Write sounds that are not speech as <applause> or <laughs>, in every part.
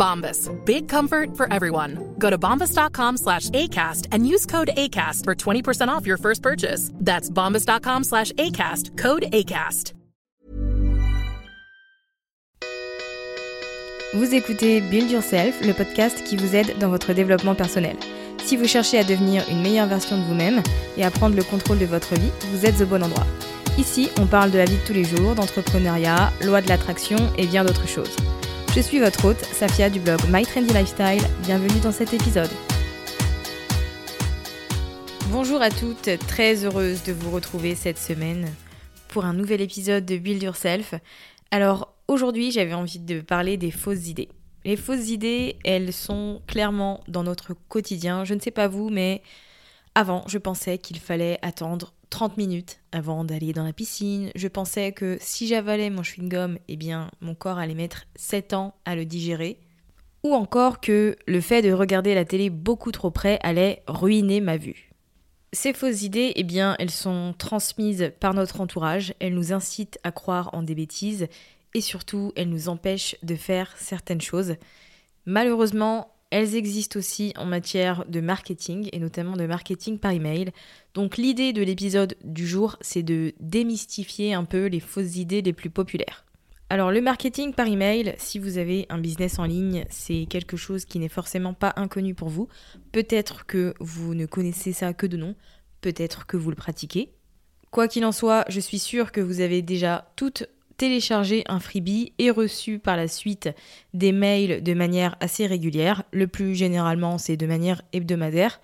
Bombas. Big comfort for everyone. Go to bombas.com slash ACAST and use code ACAST for 20% off your first purchase. That's bombas.com slash ACAST. Code ACAST. Vous écoutez Build Yourself, le podcast qui vous aide dans votre développement personnel. Si vous cherchez à devenir une meilleure version de vous-même et à prendre le contrôle de votre vie, vous êtes au bon endroit. Ici, on parle de la vie de tous les jours, d'entrepreneuriat, loi de l'attraction et bien d'autres choses. Je suis votre hôte, Safia du blog My Trendy Lifestyle. Bienvenue dans cet épisode. Bonjour à toutes, très heureuse de vous retrouver cette semaine pour un nouvel épisode de Build Yourself. Alors aujourd'hui, j'avais envie de parler des fausses idées. Les fausses idées, elles sont clairement dans notre quotidien. Je ne sais pas vous, mais avant, je pensais qu'il fallait attendre 30 minutes avant d'aller dans la piscine. Je pensais que si j'avalais mon chewing-gum, eh bien, mon corps allait mettre 7 ans à le digérer. Ou encore que le fait de regarder la télé beaucoup trop près allait ruiner ma vue. Ces fausses idées, eh bien, elles sont transmises par notre entourage, elles nous incitent à croire en des bêtises et surtout, elles nous empêchent de faire certaines choses. Malheureusement, elles existent aussi en matière de marketing et notamment de marketing par email. Donc l'idée de l'épisode du jour, c'est de démystifier un peu les fausses idées les plus populaires. Alors le marketing par email, si vous avez un business en ligne, c'est quelque chose qui n'est forcément pas inconnu pour vous. Peut-être que vous ne connaissez ça que de nom, peut-être que vous le pratiquez. Quoi qu'il en soit, je suis sûre que vous avez déjà toutes télécharger un freebie et reçu par la suite des mails de manière assez régulière. Le plus généralement, c'est de manière hebdomadaire.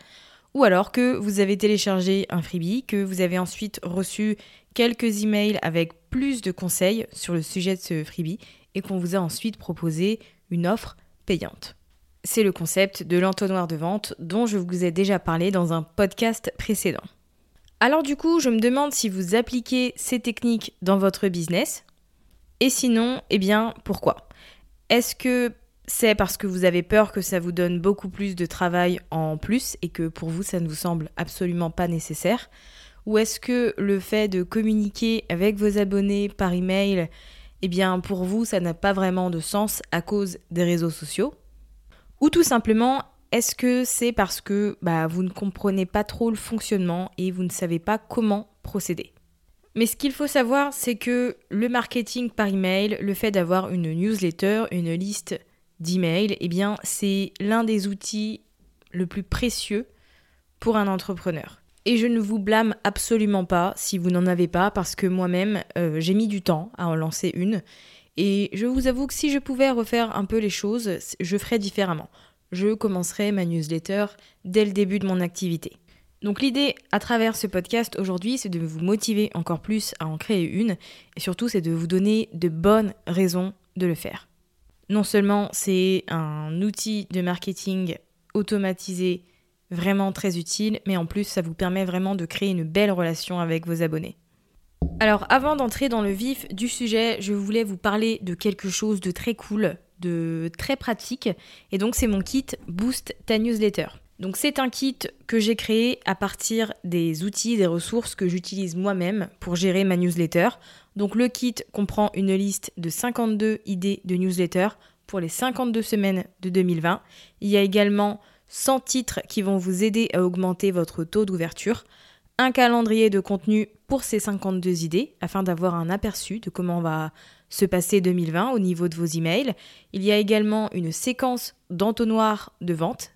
Ou alors que vous avez téléchargé un freebie, que vous avez ensuite reçu quelques emails avec plus de conseils sur le sujet de ce freebie et qu'on vous a ensuite proposé une offre payante. C'est le concept de l'entonnoir de vente dont je vous ai déjà parlé dans un podcast précédent. Alors du coup, je me demande si vous appliquez ces techniques dans votre business, et sinon, eh bien, pourquoi? Est-ce que c'est parce que vous avez peur que ça vous donne beaucoup plus de travail en plus et que pour vous, ça ne vous semble absolument pas nécessaire? Ou est-ce que le fait de communiquer avec vos abonnés par email, eh bien, pour vous, ça n'a pas vraiment de sens à cause des réseaux sociaux? Ou tout simplement, est-ce que c'est parce que bah, vous ne comprenez pas trop le fonctionnement et vous ne savez pas comment procéder? Mais ce qu'il faut savoir, c'est que le marketing par email, le fait d'avoir une newsletter, une liste d'emails, eh bien, c'est l'un des outils le plus précieux pour un entrepreneur. Et je ne vous blâme absolument pas si vous n'en avez pas, parce que moi-même, euh, j'ai mis du temps à en lancer une. Et je vous avoue que si je pouvais refaire un peu les choses, je ferais différemment. Je commencerais ma newsletter dès le début de mon activité. Donc l'idée à travers ce podcast aujourd'hui, c'est de vous motiver encore plus à en créer une, et surtout c'est de vous donner de bonnes raisons de le faire. Non seulement c'est un outil de marketing automatisé vraiment très utile, mais en plus ça vous permet vraiment de créer une belle relation avec vos abonnés. Alors avant d'entrer dans le vif du sujet, je voulais vous parler de quelque chose de très cool, de très pratique, et donc c'est mon kit Boost ta newsletter. Donc c'est un kit que j'ai créé à partir des outils, des ressources que j'utilise moi-même pour gérer ma newsletter. Donc le kit comprend une liste de 52 idées de newsletter pour les 52 semaines de 2020. Il y a également 100 titres qui vont vous aider à augmenter votre taux d'ouverture, un calendrier de contenu pour ces 52 idées afin d'avoir un aperçu de comment va se passer 2020 au niveau de vos emails. Il y a également une séquence d'entonnoir de vente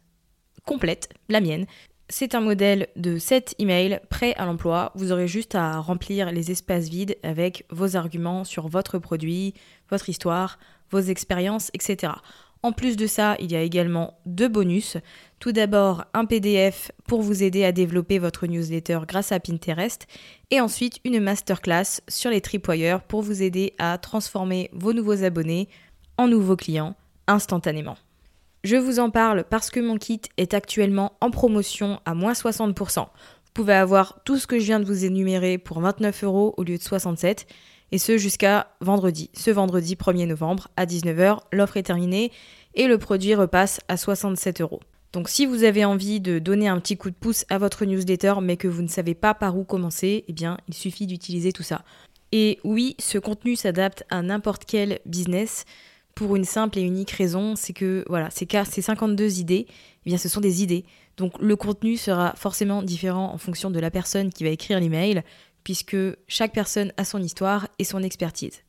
complète, la mienne. C'est un modèle de 7 emails prêts à l'emploi. Vous aurez juste à remplir les espaces vides avec vos arguments sur votre produit, votre histoire, vos expériences, etc. En plus de ça, il y a également deux bonus. Tout d'abord, un PDF pour vous aider à développer votre newsletter grâce à Pinterest. Et ensuite, une masterclass sur les tripwires pour vous aider à transformer vos nouveaux abonnés en nouveaux clients instantanément. Je vous en parle parce que mon kit est actuellement en promotion à moins 60%. Vous pouvez avoir tout ce que je viens de vous énumérer pour 29 euros au lieu de 67 et ce jusqu'à vendredi. Ce vendredi 1er novembre à 19h, l'offre est terminée et le produit repasse à 67 euros. Donc si vous avez envie de donner un petit coup de pouce à votre newsletter mais que vous ne savez pas par où commencer, eh bien il suffit d'utiliser tout ça. Et oui, ce contenu s'adapte à n'importe quel business pour une simple et unique raison, c'est que voilà, ces, ces 52 idées, eh bien ce sont des idées. Donc le contenu sera forcément différent en fonction de la personne qui va écrire l'email, puisque chaque personne a son histoire et son expertise.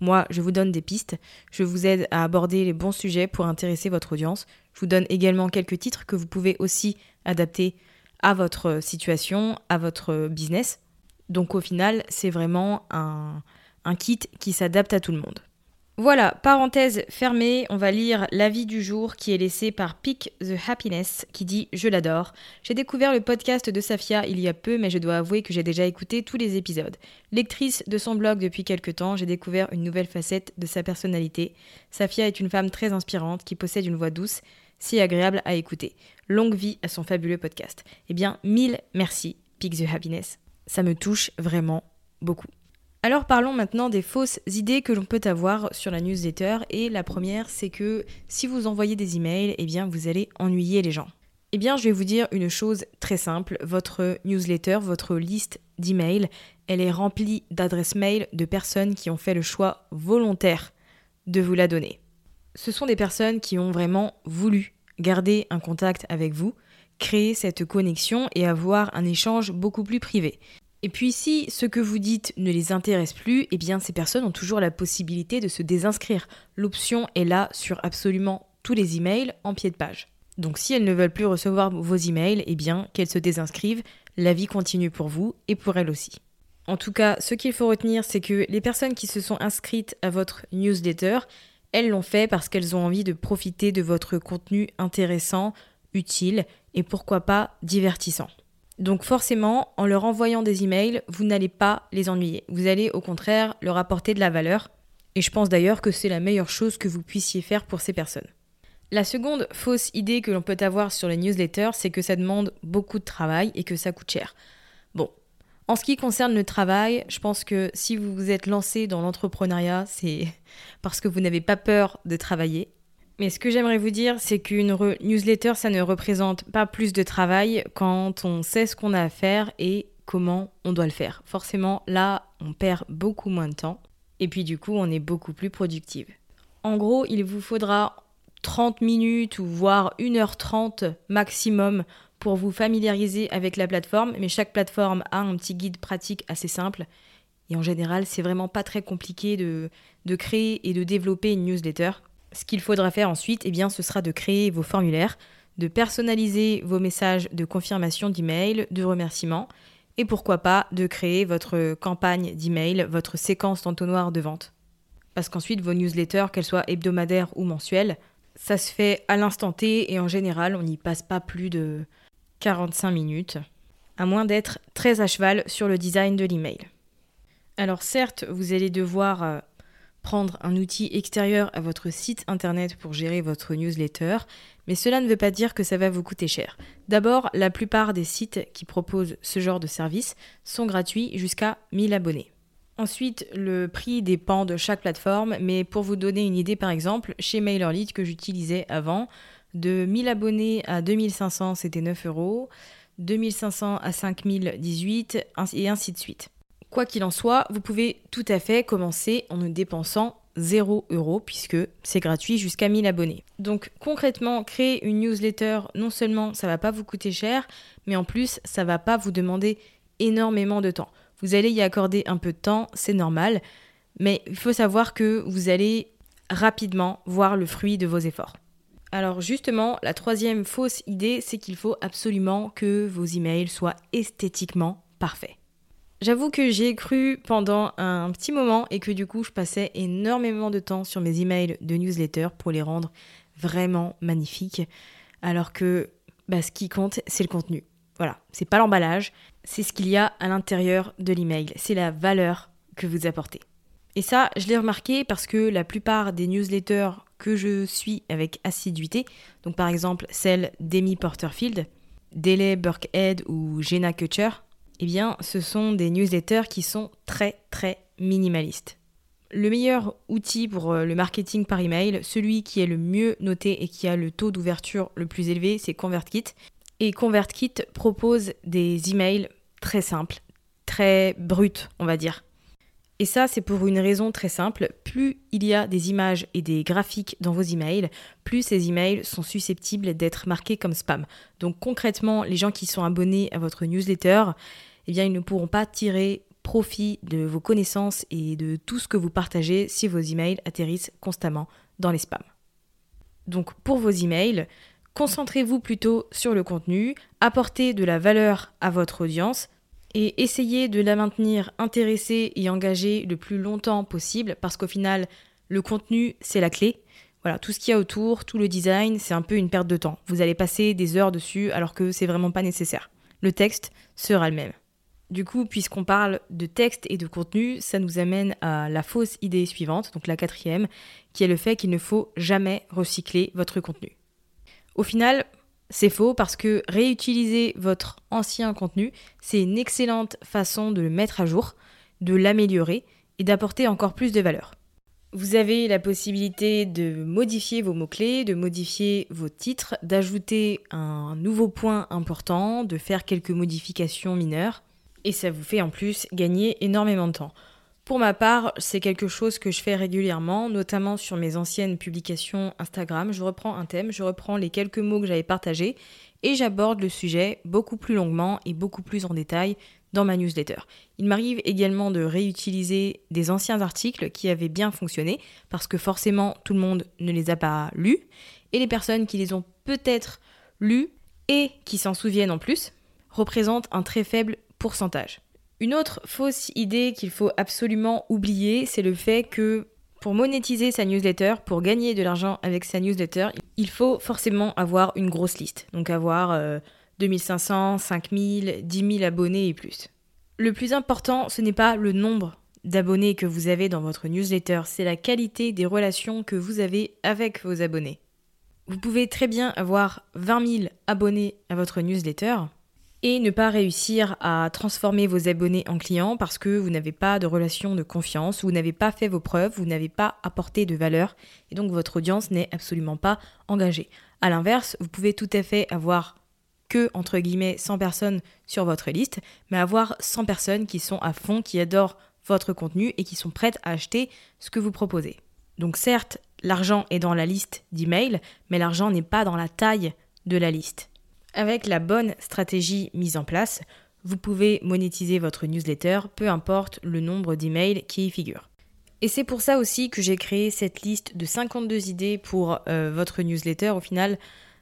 Moi, je vous donne des pistes, je vous aide à aborder les bons sujets pour intéresser votre audience. Je vous donne également quelques titres que vous pouvez aussi adapter à votre situation, à votre business. Donc au final, c'est vraiment un kit qui s'adapte à tout le monde. Voilà, parenthèse fermée, on va lire l'avis du jour qui est laissé par Pick the Happiness qui dit Je l'adore. J'ai découvert le podcast de Safia il y a peu, mais je dois avouer que j'ai déjà écouté tous les épisodes. Lectrice de son blog depuis quelques temps, j'ai découvert une nouvelle facette de sa personnalité. Safia est une femme très inspirante qui possède une voix douce, si agréable à écouter. Longue vie à son fabuleux podcast. Eh bien, mille merci, Pick the Happiness. Ça me touche vraiment beaucoup. Alors parlons maintenant des fausses idées que l'on peut avoir sur la newsletter et la première c'est que si vous envoyez des emails, eh bien vous allez ennuyer les gens. Eh bien je vais vous dire une chose très simple, votre newsletter, votre liste d'emails, elle est remplie d'adresses mail de personnes qui ont fait le choix volontaire de vous la donner. Ce sont des personnes qui ont vraiment voulu garder un contact avec vous, créer cette connexion et avoir un échange beaucoup plus privé. Et puis si ce que vous dites ne les intéresse plus, eh bien ces personnes ont toujours la possibilité de se désinscrire. L'option est là sur absolument tous les emails en pied de page. Donc si elles ne veulent plus recevoir vos emails, eh bien qu'elles se désinscrivent, la vie continue pour vous et pour elles aussi. En tout cas, ce qu'il faut retenir, c'est que les personnes qui se sont inscrites à votre newsletter, elles l'ont fait parce qu'elles ont envie de profiter de votre contenu intéressant, utile et pourquoi pas divertissant. Donc forcément, en leur envoyant des emails, vous n'allez pas les ennuyer. Vous allez au contraire leur apporter de la valeur. Et je pense d'ailleurs que c'est la meilleure chose que vous puissiez faire pour ces personnes. La seconde fausse idée que l'on peut avoir sur les newsletters, c'est que ça demande beaucoup de travail et que ça coûte cher. Bon, en ce qui concerne le travail, je pense que si vous vous êtes lancé dans l'entrepreneuriat, c'est <laughs> parce que vous n'avez pas peur de travailler mais ce que j'aimerais vous dire, c'est qu'une newsletter, ça ne représente pas plus de travail quand on sait ce qu'on a à faire et comment on doit le faire. Forcément, là, on perd beaucoup moins de temps et puis du coup, on est beaucoup plus productive. En gros, il vous faudra 30 minutes ou voire 1h30 maximum pour vous familiariser avec la plateforme, mais chaque plateforme a un petit guide pratique assez simple. Et en général, c'est vraiment pas très compliqué de, de créer et de développer une newsletter. Ce qu'il faudra faire ensuite, eh bien, ce sera de créer vos formulaires, de personnaliser vos messages de confirmation d'email, de remerciement, et pourquoi pas de créer votre campagne d'email, votre séquence d'entonnoir de vente. Parce qu'ensuite, vos newsletters, qu'elles soient hebdomadaires ou mensuelles, ça se fait à l'instant T et en général, on n'y passe pas plus de 45 minutes, à moins d'être très à cheval sur le design de l'email. Alors certes, vous allez devoir euh, prendre un outil extérieur à votre site internet pour gérer votre newsletter, mais cela ne veut pas dire que ça va vous coûter cher. D'abord, la plupart des sites qui proposent ce genre de service sont gratuits jusqu'à 1000 abonnés. Ensuite, le prix dépend de chaque plateforme, mais pour vous donner une idée par exemple, chez MailerLite que j'utilisais avant, de 1000 abonnés à 2500 c'était 9 euros, 2500 à 5018 et ainsi de suite. Quoi qu'il en soit, vous pouvez tout à fait commencer en ne dépensant 0 euros puisque c'est gratuit jusqu'à 1000 abonnés. Donc concrètement, créer une newsletter, non seulement ça va pas vous coûter cher, mais en plus ça va pas vous demander énormément de temps. Vous allez y accorder un peu de temps, c'est normal, mais il faut savoir que vous allez rapidement voir le fruit de vos efforts. Alors justement, la troisième fausse idée, c'est qu'il faut absolument que vos emails soient esthétiquement parfaits. J'avoue que j'y ai cru pendant un petit moment et que du coup je passais énormément de temps sur mes emails de newsletter pour les rendre vraiment magnifiques, alors que bah, ce qui compte c'est le contenu. Voilà, c'est pas l'emballage, c'est ce qu'il y a à l'intérieur de l'email, c'est la valeur que vous apportez. Et ça, je l'ai remarqué parce que la plupart des newsletters que je suis avec assiduité, donc par exemple celle d'Amy Porterfield, Dele Burkhead ou Jenna Kutcher, eh bien, ce sont des newsletters qui sont très très minimalistes. Le meilleur outil pour euh, le marketing par email, celui qui est le mieux noté et qui a le taux d'ouverture le plus élevé, c'est ConvertKit. Et ConvertKit propose des emails très simples, très bruts, on va dire. Et ça, c'est pour une raison très simple. Plus il y a des images et des graphiques dans vos emails, plus ces emails sont susceptibles d'être marqués comme spam. Donc concrètement, les gens qui sont abonnés à votre newsletter, eh bien, ils ne pourront pas tirer profit de vos connaissances et de tout ce que vous partagez si vos emails atterrissent constamment dans les spams. Donc pour vos emails, concentrez-vous plutôt sur le contenu, apportez de la valeur à votre audience et essayez de la maintenir intéressée et engagée le plus longtemps possible parce qu'au final, le contenu, c'est la clé. Voilà, tout ce qu'il y a autour, tout le design, c'est un peu une perte de temps. Vous allez passer des heures dessus alors que c'est vraiment pas nécessaire. Le texte sera le même. Du coup, puisqu'on parle de texte et de contenu, ça nous amène à la fausse idée suivante, donc la quatrième, qui est le fait qu'il ne faut jamais recycler votre contenu. Au final, c'est faux parce que réutiliser votre ancien contenu, c'est une excellente façon de le mettre à jour, de l'améliorer et d'apporter encore plus de valeur. Vous avez la possibilité de modifier vos mots-clés, de modifier vos titres, d'ajouter un nouveau point important, de faire quelques modifications mineures et ça vous fait en plus gagner énormément de temps. Pour ma part, c'est quelque chose que je fais régulièrement, notamment sur mes anciennes publications Instagram. Je reprends un thème, je reprends les quelques mots que j'avais partagés et j'aborde le sujet beaucoup plus longuement et beaucoup plus en détail dans ma newsletter. Il m'arrive également de réutiliser des anciens articles qui avaient bien fonctionné parce que forcément tout le monde ne les a pas lus et les personnes qui les ont peut-être lus et qui s'en souviennent en plus représentent un très faible pourcentage. Une autre fausse idée qu'il faut absolument oublier, c'est le fait que pour monétiser sa newsletter, pour gagner de l'argent avec sa newsletter, il faut forcément avoir une grosse liste. Donc avoir 2500, 5000, 10 000 abonnés et plus. Le plus important, ce n'est pas le nombre d'abonnés que vous avez dans votre newsletter, c'est la qualité des relations que vous avez avec vos abonnés. Vous pouvez très bien avoir 20 000 abonnés à votre newsletter, et ne pas réussir à transformer vos abonnés en clients parce que vous n'avez pas de relation de confiance, vous n'avez pas fait vos preuves, vous n'avez pas apporté de valeur et donc votre audience n'est absolument pas engagée. A l'inverse, vous pouvez tout à fait avoir que entre guillemets 100 personnes sur votre liste, mais avoir 100 personnes qui sont à fond, qui adorent votre contenu et qui sont prêtes à acheter ce que vous proposez. Donc certes, l'argent est dans la liste d'emails, mais l'argent n'est pas dans la taille de la liste. Avec la bonne stratégie mise en place, vous pouvez monétiser votre newsletter, peu importe le nombre d'emails qui y figurent. Et c'est pour ça aussi que j'ai créé cette liste de 52 idées pour euh, votre newsletter au final,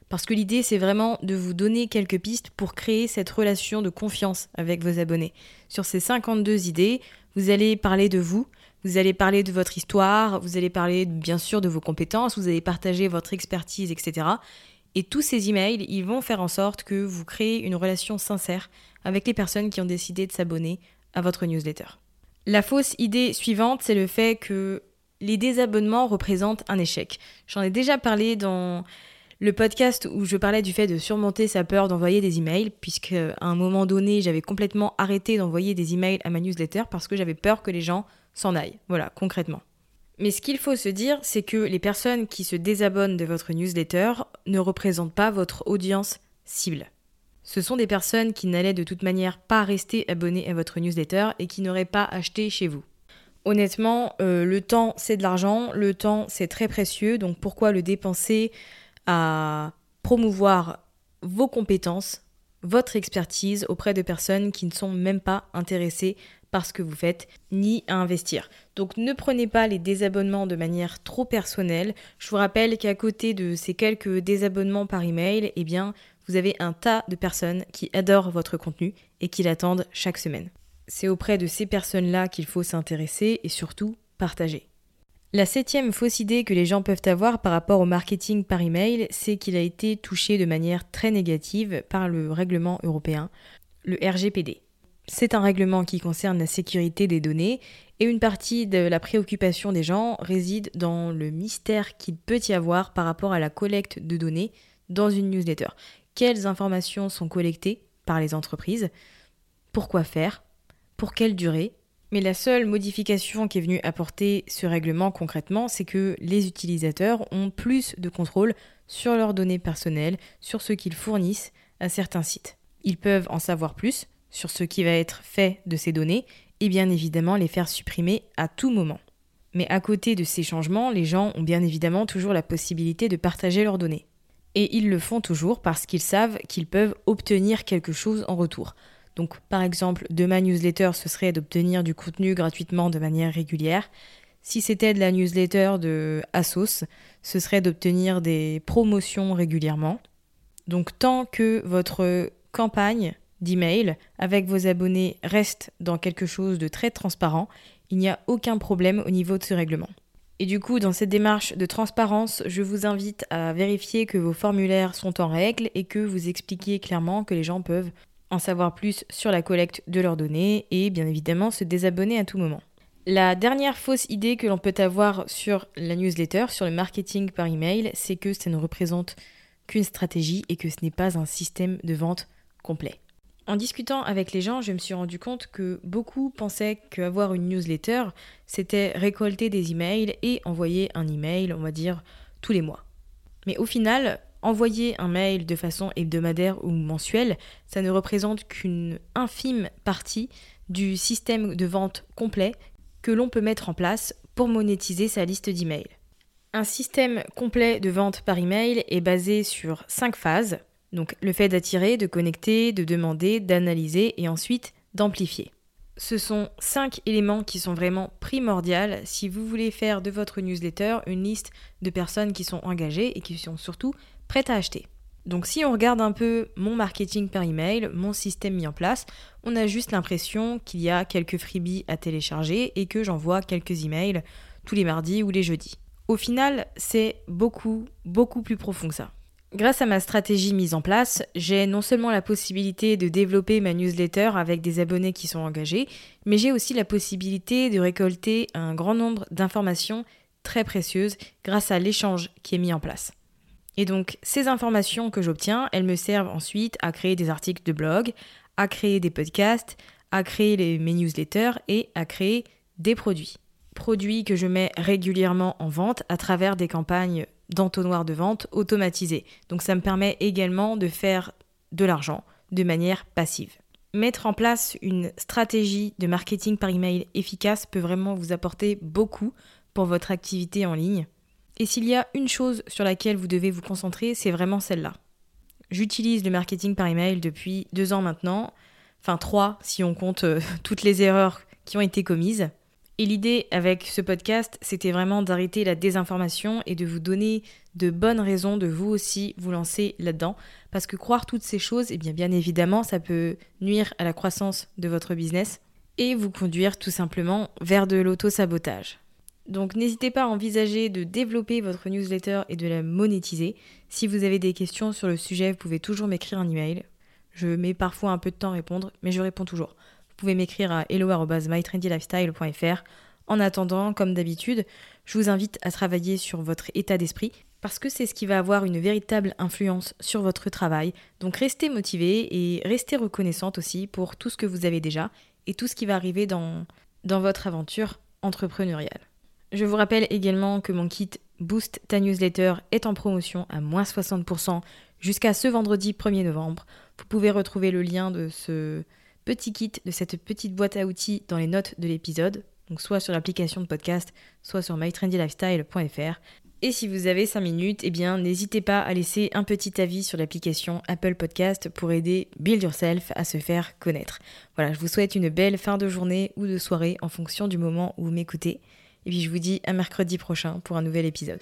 parce que l'idée c'est vraiment de vous donner quelques pistes pour créer cette relation de confiance avec vos abonnés. Sur ces 52 idées, vous allez parler de vous, vous allez parler de votre histoire, vous allez parler bien sûr de vos compétences, vous allez partager votre expertise, etc. Et tous ces emails, ils vont faire en sorte que vous créez une relation sincère avec les personnes qui ont décidé de s'abonner à votre newsletter. La fausse idée suivante, c'est le fait que les désabonnements représentent un échec. J'en ai déjà parlé dans le podcast où je parlais du fait de surmonter sa peur d'envoyer des emails, puisque à un moment donné, j'avais complètement arrêté d'envoyer des emails à ma newsletter parce que j'avais peur que les gens s'en aillent. Voilà, concrètement. Mais ce qu'il faut se dire, c'est que les personnes qui se désabonnent de votre newsletter ne représentent pas votre audience cible. Ce sont des personnes qui n'allaient de toute manière pas rester abonnées à votre newsletter et qui n'auraient pas acheté chez vous. Honnêtement, euh, le temps c'est de l'argent, le temps c'est très précieux, donc pourquoi le dépenser à promouvoir vos compétences, votre expertise auprès de personnes qui ne sont même pas intéressées par ce que vous faites, ni à investir. Donc ne prenez pas les désabonnements de manière trop personnelle. Je vous rappelle qu'à côté de ces quelques désabonnements par email, eh bien, vous avez un tas de personnes qui adorent votre contenu et qui l'attendent chaque semaine. C'est auprès de ces personnes-là qu'il faut s'intéresser et surtout partager. La septième fausse idée que les gens peuvent avoir par rapport au marketing par email, c'est qu'il a été touché de manière très négative par le règlement européen, le RGPD. C'est un règlement qui concerne la sécurité des données et une partie de la préoccupation des gens réside dans le mystère qu'il peut y avoir par rapport à la collecte de données dans une newsletter. Quelles informations sont collectées par les entreprises? Pourquoi faire? Pour quelle durée? Mais la seule modification qui est venue apporter ce règlement concrètement, c'est que les utilisateurs ont plus de contrôle sur leurs données personnelles, sur ce qu'ils fournissent à certains sites. Ils peuvent en savoir plus sur ce qui va être fait de ces données et bien évidemment les faire supprimer à tout moment. Mais à côté de ces changements, les gens ont bien évidemment toujours la possibilité de partager leurs données. Et ils le font toujours parce qu'ils savent qu'ils peuvent obtenir quelque chose en retour. Donc par exemple, de ma newsletter, ce serait d'obtenir du contenu gratuitement de manière régulière. Si c'était de la newsletter de Asos, ce serait d'obtenir des promotions régulièrement. Donc tant que votre campagne d'email avec vos abonnés reste dans quelque chose de très transparent, il n'y a aucun problème au niveau de ce règlement. Et du coup, dans cette démarche de transparence, je vous invite à vérifier que vos formulaires sont en règle et que vous expliquiez clairement que les gens peuvent en savoir plus sur la collecte de leurs données et bien évidemment se désabonner à tout moment. La dernière fausse idée que l'on peut avoir sur la newsletter, sur le marketing par email, c'est que ça ne représente qu'une stratégie et que ce n'est pas un système de vente complet. En discutant avec les gens, je me suis rendu compte que beaucoup pensaient qu'avoir une newsletter, c'était récolter des emails et envoyer un email, on va dire, tous les mois. Mais au final, Envoyer un mail de façon hebdomadaire ou mensuelle, ça ne représente qu'une infime partie du système de vente complet que l'on peut mettre en place pour monétiser sa liste d'emails. Un système complet de vente par email est basé sur cinq phases, donc le fait d'attirer, de connecter, de demander, d'analyser et ensuite d'amplifier. Ce sont cinq éléments qui sont vraiment primordiaux si vous voulez faire de votre newsletter une liste de personnes qui sont engagées et qui sont surtout prête à acheter. Donc si on regarde un peu mon marketing par email, mon système mis en place, on a juste l'impression qu'il y a quelques freebies à télécharger et que j'envoie quelques emails tous les mardis ou les jeudis. Au final, c'est beaucoup, beaucoup plus profond que ça. Grâce à ma stratégie mise en place, j'ai non seulement la possibilité de développer ma newsletter avec des abonnés qui sont engagés, mais j'ai aussi la possibilité de récolter un grand nombre d'informations très précieuses grâce à l'échange qui est mis en place. Et donc ces informations que j'obtiens, elles me servent ensuite à créer des articles de blog, à créer des podcasts, à créer mes newsletters et à créer des produits. Produits que je mets régulièrement en vente à travers des campagnes d'entonnoir de vente automatisées. Donc ça me permet également de faire de l'argent de manière passive. Mettre en place une stratégie de marketing par email efficace peut vraiment vous apporter beaucoup pour votre activité en ligne. Et s'il y a une chose sur laquelle vous devez vous concentrer, c'est vraiment celle-là. J'utilise le marketing par email depuis deux ans maintenant, enfin trois si on compte euh, <laughs> toutes les erreurs qui ont été commises. Et l'idée avec ce podcast, c'était vraiment d'arrêter la désinformation et de vous donner de bonnes raisons de vous aussi vous lancer là-dedans. Parce que croire toutes ces choses, eh bien, bien évidemment, ça peut nuire à la croissance de votre business et vous conduire tout simplement vers de l'auto-sabotage. Donc n'hésitez pas à envisager de développer votre newsletter et de la monétiser. Si vous avez des questions sur le sujet, vous pouvez toujours m'écrire un email. Je mets parfois un peu de temps à répondre, mais je réponds toujours. Vous pouvez m'écrire à hello@mytrendylifestyle.fr. En attendant, comme d'habitude, je vous invite à travailler sur votre état d'esprit parce que c'est ce qui va avoir une véritable influence sur votre travail. Donc restez motivé et restez reconnaissante aussi pour tout ce que vous avez déjà et tout ce qui va arriver dans, dans votre aventure entrepreneuriale. Je vous rappelle également que mon kit Boost ta newsletter est en promotion à moins 60% jusqu'à ce vendredi 1er novembre. Vous pouvez retrouver le lien de ce petit kit, de cette petite boîte à outils dans les notes de l'épisode, donc soit sur l'application de podcast, soit sur mytrendylifestyle.fr. Et si vous avez 5 minutes, eh bien n'hésitez pas à laisser un petit avis sur l'application Apple Podcast pour aider Build Yourself à se faire connaître. Voilà, je vous souhaite une belle fin de journée ou de soirée en fonction du moment où vous m'écoutez. Et puis je vous dis à mercredi prochain pour un nouvel épisode.